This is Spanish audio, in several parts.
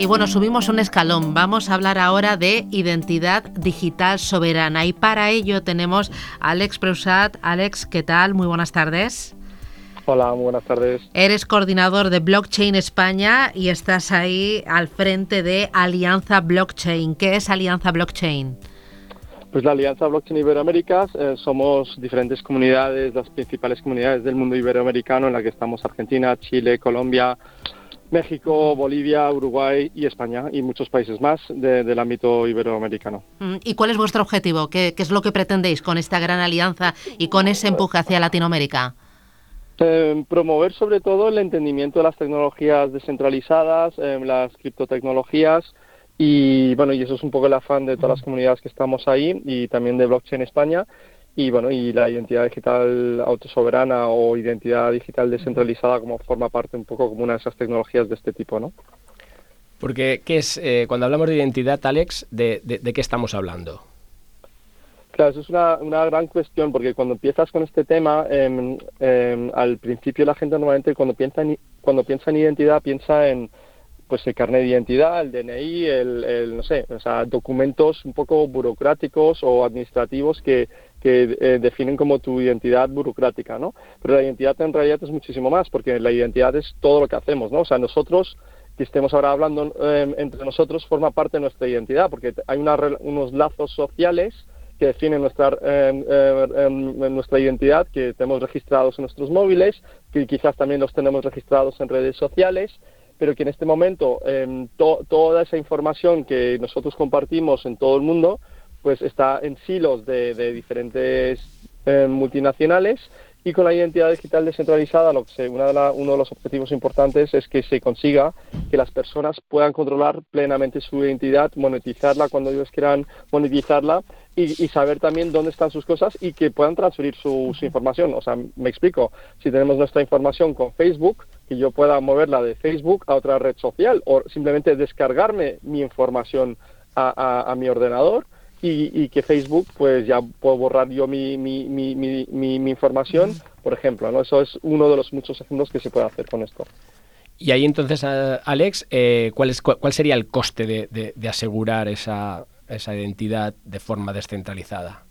Y bueno, subimos un escalón. Vamos a hablar ahora de identidad digital soberana. Y para ello tenemos a Alex Preusat. Alex, ¿qué tal? Muy buenas tardes. Hola, muy buenas tardes. Eres coordinador de Blockchain España y estás ahí al frente de Alianza Blockchain. ¿Qué es Alianza Blockchain? Pues la Alianza Blockchain Iberoaméricas eh, somos diferentes comunidades, las principales comunidades del mundo iberoamericano en la que estamos Argentina, Chile, Colombia, México, Bolivia, Uruguay y España y muchos países más del ámbito iberoamericano. Mm, ¿Y cuál es vuestro objetivo? ¿Qué, es lo que pretendéis con esta gran alianza y con ese empuje hacia Latinoamérica? Eh, promover sobre todo el entendimiento de las tecnologías descentralizadas, eh, las criptotecnologías, y bueno, y eso es un poco el afán de todas las comunidades que estamos ahí y también de Blockchain España. Y bueno, y la identidad digital autosoberana o identidad digital descentralizada como forma parte un poco como una de esas tecnologías de este tipo, ¿no? Porque, ¿qué es, eh, cuando hablamos de identidad, Alex, de, de, qué estamos hablando? Claro, eso es una, una, gran cuestión, porque cuando empiezas con este tema, em, em, al principio la gente normalmente cuando piensa en, cuando piensa en identidad piensa en pues el carnet de identidad, el DNI, el, no sé, o sea, documentos un poco burocráticos o administrativos que, que eh, definen como tu identidad burocrática, ¿no? Pero la identidad en realidad es muchísimo más, porque la identidad es todo lo que hacemos, ¿no? O sea, nosotros que estemos ahora hablando em, entre nosotros forma parte de nuestra identidad, porque hay unos lazos sociales que definen nuestra, em, em, nuestra identidad, que tenemos registrados en nuestros móviles, que quizás también los tenemos registrados en redes sociales, pero que en este momento eh, toda esa información que nosotros compartimos en todo el mundo, pues está en silos de, diferentes eh, multinacionales y con la identidad digital descentralizada, uno de los objetivos importantes es que se consiga que las personas puedan controlar plenamente su identidad, monetizarla cuando ellos quieran monetizarla y, saber también dónde están sus cosas y que puedan transferir su, su, información. O sea, me explico, si tenemos nuestra información con Facebook, que yo pueda moverla de Facebook a otra red social o simplemente descargarme mi información a, mi ordenador y, que Facebook pues ya puedo borrar yo mi, mi, mi, mi, información, por ejemplo. ¿no? Eso es uno de los muchos ejemplos que se puede hacer con esto. Y ahí entonces, Alex, eh, ¿cuál, es, cuál, sería el coste de, de, asegurar esa, esa identidad de forma descentralizada?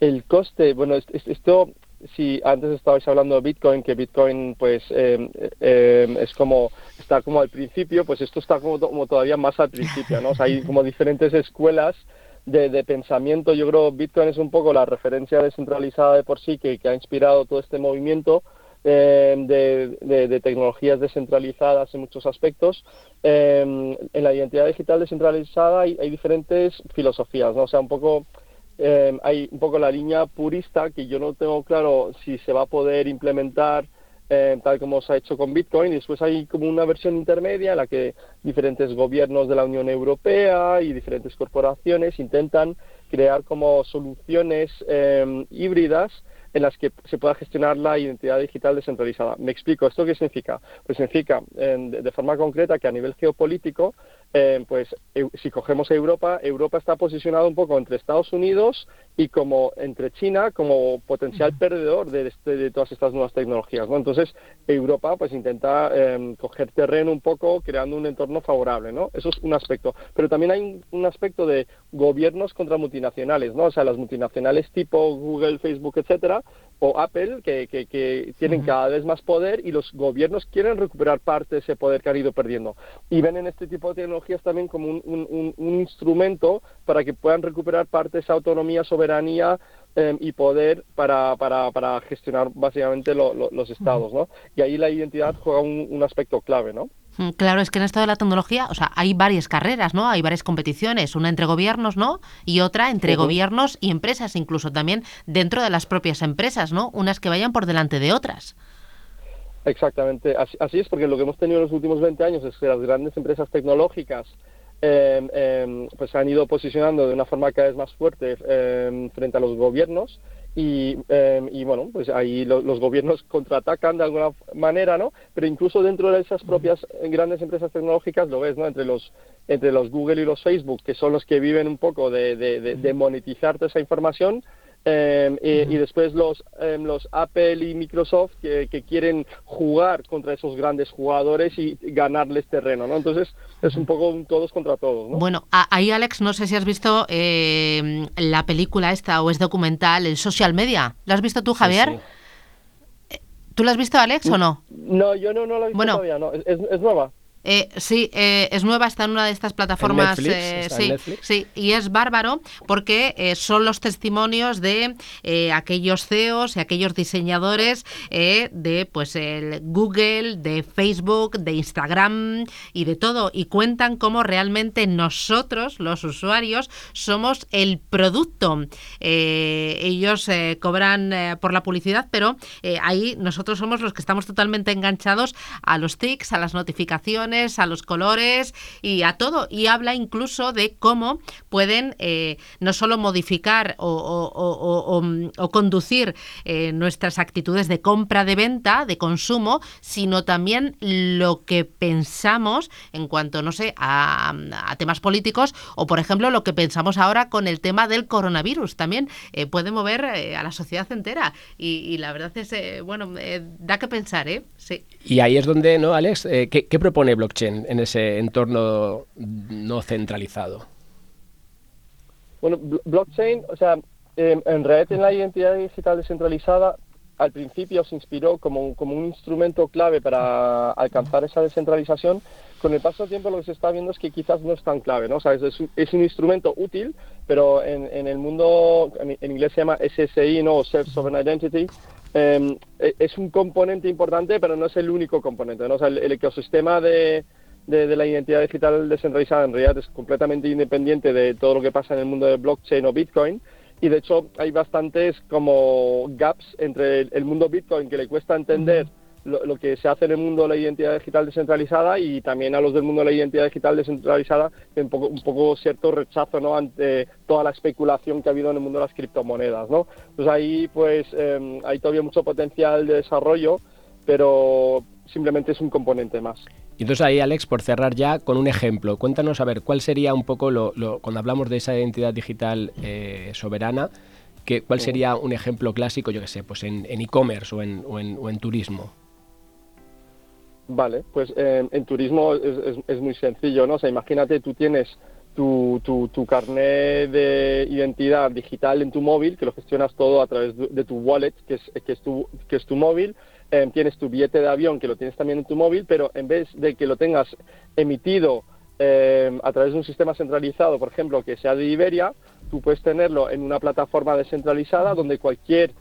El coste, bueno, esto si antes estabais hablando de Bitcoin, que Bitcoin pues eh, eh, es como está como al principio, pues esto está como, todavía más al principio, ¿no? hay como diferentes escuelas de, pensamiento. Yo creo que Bitcoin es un poco la referencia descentralizada de por sí que, ha inspirado todo este movimiento. Eh, de, tecnologías descentralizadas en muchos aspectos. en la identidad digital descentralizada hay, hay diferentes filosofías, ¿no? O sea, un poco eh, hay un poco la línea purista que yo no tengo claro si se va a poder implementar eh, tal como se ha hecho con Bitcoin. Y después hay como una versión intermedia en la que diferentes gobiernos de la Unión Europea y diferentes corporaciones intentan crear como soluciones eh, híbridas en las que se pueda gestionar la identidad digital descentralizada. Me explico, ¿esto qué significa? Pues significa, de, forma concreta, que a nivel geopolítico, eh, pues si cogemos Europa, Europa está posicionada un poco entre Estados Unidos y como entre China como potencial perdedor de, este, de todas estas nuevas tecnologías. ¿no? Entonces, Europa pues intenta em, coger terreno un poco creando un entorno favorable. ¿no? Eso es un aspecto. Pero también hay un, aspecto de gobiernos contra multinacionales. ¿no? O sea, las multinacionales tipo Google, Facebook, etcétera, o Apple, que, que, tienen cada vez más poder y los gobiernos quieren recuperar parte de ese poder que han ido perdiendo. Y ven en este tipo de tecnologías también como un, un, un instrumento para que puedan recuperar parte de esa autonomía soberanía em, y poder para, para, para gestionar básicamente los estados, ¿no? Y ahí la identidad juega un, aspecto clave, ¿no? Mm, claro, es que en esto de la tecnología, o sea, hay varias carreras, ¿no? Hay varias competiciones, una entre gobiernos, ¿no? Y otra entre gobiernos y empresas, incluso también dentro de las propias empresas, ¿no? Unas que vayan por delante de otras. Exactamente, así, así es, porque lo que hemos tenido en los últimos 20 años es que las grandes empresas tecnológicas eh, eh, pues se han ido posicionando de una forma cada vez más fuerte em, frente a los gobiernos y, y bueno, pues ahí los gobiernos contraatacan de alguna manera, ¿no? Pero incluso dentro de esas propias grandes empresas tecnológicas lo ves, ¿no? Entre los entre los Google y los Facebook, que son los que viven un poco de, de, de, monetizar toda esa información, Em, y, después los, em, los Apple y Microsoft que, quieren jugar contra esos grandes jugadores y ganarles terreno, ¿no? Entonces es un poco todos contra todos, ¿no? Bueno, ahí Alex, no sé si has visto em, la película esta o es documental, el Social Media. ¿Lo has visto tú, Javier? Eh, ¿Tú lo has visto, Alex, o no? No, yo no, no lo he visto todavía, no. es nueva? Eh, sí, eh, es nueva, está en una de estas plataformas. Eh, sí, sí, y es bárbaro porque son los testimonios de aquellos CEOs y aquellos diseñadores de pues el Google, de Facebook, de Instagram y de todo. Y cuentan cómo realmente nosotros, los usuarios, somos el producto. ellos cobran por la publicidad, pero ahí nosotros somos los que estamos totalmente enganchados a los tics, a las notificaciones a los colores y a todo. Y habla incluso de cómo pueden eh, no solo modificar o, conducir eh, nuestras actitudes de compra, de venta, de consumo, sino también lo que pensamos en cuanto, no sé, a, temas políticos o, por ejemplo, lo que pensamos ahora con el tema del coronavirus. También eh, puede mover a la sociedad entera. Y, la verdad es, bueno, da que pensar, ¿eh? Sí. Y ahí es donde, ¿no, Alex? ¿qué, ¿Qué propone blockchain en ese entorno no centralizado? Bueno, blockchain, o sea, en red en la identidad digital descentralizada, al principio se inspiró como, como un instrumento clave para alcanzar esa descentralización. Con el paso del tiempo lo que se está viendo es que quizás no es tan clave, ¿no? O sea, es, es un instrumento útil, pero en, en el mundo, en, inglés se llama SSI, ¿no? Self-Sovereign Identity, em, e, es un componente importante, pero no es el único componente, ¿no? El ecosistema de, de, la identidad digital descentralizada en realidad es completamente independiente de todo lo que pasa en el mundo de blockchain o Bitcoin. Y de hecho hay bastantes como gaps entre el, mundo Bitcoin que le cuesta entender lo, que se hace en el mundo de la identidad digital descentralizada y también a los del mundo de la identidad digital descentralizada un poco, un poco cierto rechazo ¿no? ante toda la especulación que ha habido en el mundo de las criptomonedas. ¿no? Entonces ahí pues em, hay todavía mucho potencial de desarrollo, pero simplemente es un componente más. Y entonces ahí, Alex, por cerrar ya con un ejemplo, cuéntanos a ver cuál sería un poco lo, cuando hablamos de esa identidad digital eh, soberana, que, cuál sería un ejemplo clásico, yo qué sé, pues en e-commerce o, en, o, en, turismo. Vale, pues en turismo es, muy sencillo, ¿no? O sea, imagínate, tú tienes tu, tu, tu, carnet de identidad digital en tu móvil, que lo gestionas todo a través de, tu wallet, que es, que es, tu, que es tu móvil, Em, tienes tu billete de avión que lo tienes también en tu móvil, pero en vez de que lo tengas emitido em, a través de un sistema centralizado, por ejemplo, que sea de Iberia, tú puedes tenerlo en una plataforma descentralizada donde cualquier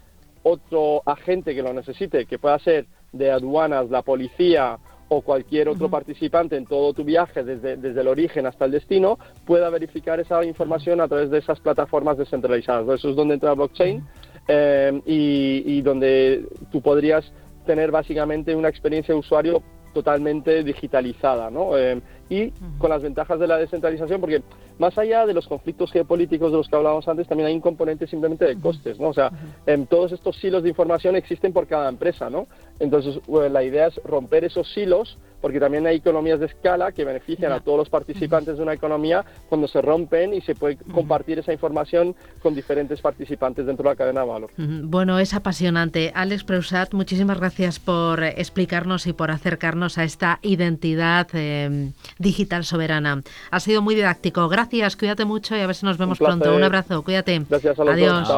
otro agente que lo necesite, que pueda ser de aduanas, la policía o cualquier otro participante en todo tu viaje, desde, desde, el origen hasta el destino, pueda verificar esa información a través de esas plataformas descentralizadas. Eso es donde entra blockchain em, y, y, donde tú podrías tener básicamente una experiencia de usuario totalmente digitalizada, ¿no? Eh, y con las ventajas de la descentralización, porque más allá de los conflictos geopolíticos de los que hablábamos antes, también hay un componente simplemente de costes, ¿no? O sea, en todos estos silos de información existen por cada empresa, ¿no? Entonces, la idea es romper esos silos porque también hay economías de escala que benefician a todos los participantes de una economía cuando se rompen y se puede compartir esa información con diferentes participantes dentro de la cadena de valor. Bueno, es apasionante. Alex Preusat, muchísimas gracias por explicarnos y por acercarnos a esta identidad em, digital soberana. Ha sido muy didáctico. Gracias, cuídate mucho y a ver si nos vemos pronto. Un abrazo, cuídate. Gracias a los Adiós.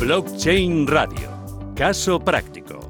Blockchain Radio. Caso práctico.